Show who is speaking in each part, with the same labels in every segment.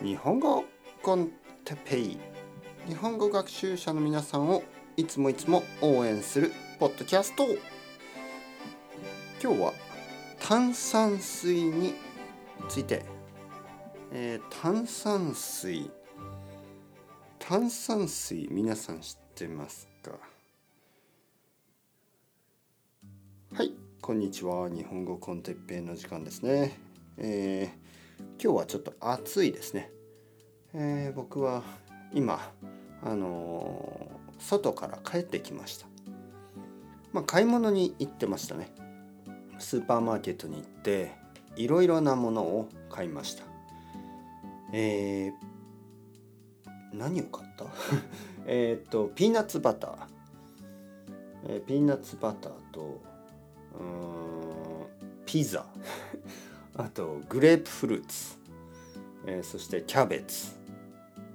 Speaker 1: 日本語コンテペイ。日本語学習者の皆さんをいつもいつも応援するポッドキャスト。今日は炭酸水について、えー、炭酸水。炭酸水皆さん知ってますか？はいこんにちは。日本語コンテッペイの時間ですね。えー、今日はちょっと暑いですね、えー、僕は今あのー、外から帰ってきました。まあ買い物に行ってましたね。スーパーマーケットに行っていろいろなものを買いました。えー、何を買った？えっとピーナッツバター、えー、ピーナッツバターとうんピザ。あとグレープフルーツ、えー、そしてキャベツ、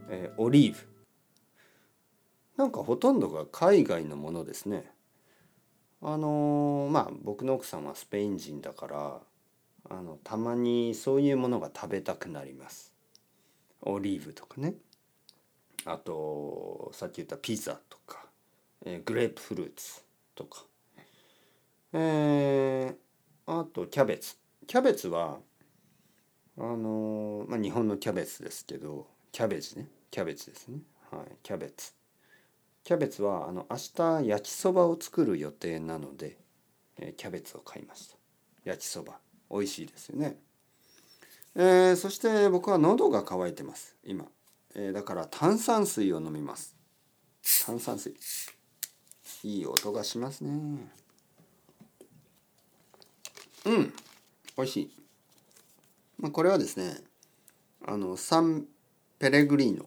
Speaker 1: えー、オリーブ。なんかほとんどが海外のものですね。あのー、まあ僕の奥さんはスペイン人だからあのたまにそういうものが食べたくなります。オリーブとかね。あとさっき言ったピザとか、えー、グレープフルーツとか。えー、あとキャベツ。キャベツはあのまあ、日本のキャベツですけどキャベツね。キャベツですね。はい。キャベツ。キャベツはあの明日焼きそばを作る予定なので、えー、キャベツを買いました。焼きそば。美味しいですよね。えー、そして僕は喉が渇いてます。今、えー、だから炭酸水を飲みます。炭酸水。いい音がしますね。うん。美味しい。まあ、これはですねあのサンペレグリーノ。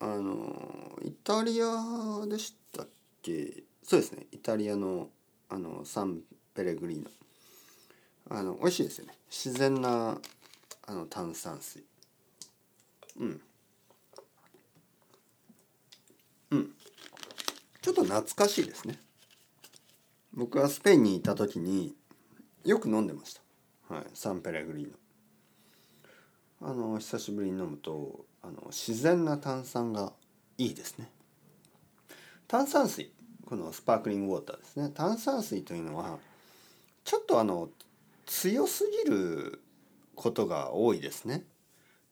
Speaker 1: あのイタリアでしたっけ？そうですね。イタリアのあのサンペレグリーノ。あの美味しいですよね。自然なあの炭酸水。うん。うん。ちょっと懐かしいですね。僕はスペインにいた時によく飲んでました。はい、サンペレグリーノ。あの久しぶりに飲むとあの自然な炭酸がいいですね。炭酸水このスパークリングウォーターですね。炭酸水というのはちょっとあの強すぎることが多いですね。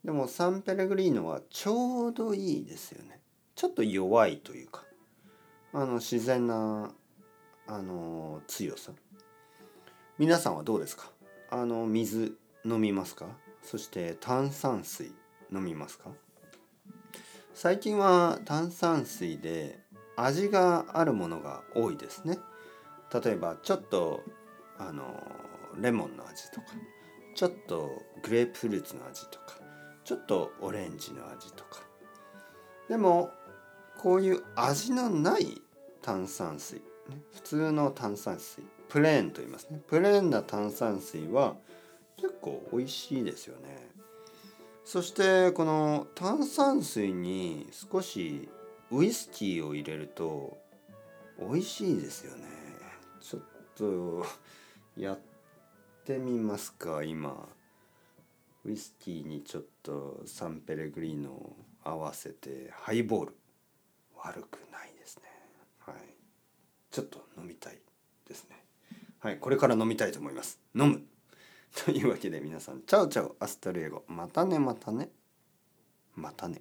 Speaker 1: でもサンペレグリーノはちょうどいいですよね。ちょっと弱いというかあの自然なあの強さ。皆さんはどうですか？あの水飲みますか？そして炭酸水飲みますか？最近は炭酸水で味があるものが多いですね。例えばちょっとあのレモンの味とかちょっとグレープフルーツの味とかちょっとオレンジの味とか。でもこういう味のない炭酸水普通の炭酸水プレーンと言いますね。プレーンな炭酸水は結構美味しいですよね。そしてこの炭酸水に少しウイスキーを入れると美味しいですよね。ちょっとやってみますか今。ウイスキーにちょっとサンペレグリーノを合わせてハイボール。悪くないちょっと飲みたいですねはい、これから飲みたいと思います。飲むというわけで皆さん、 ciao ciao、hasta luego。またね、またね。またね。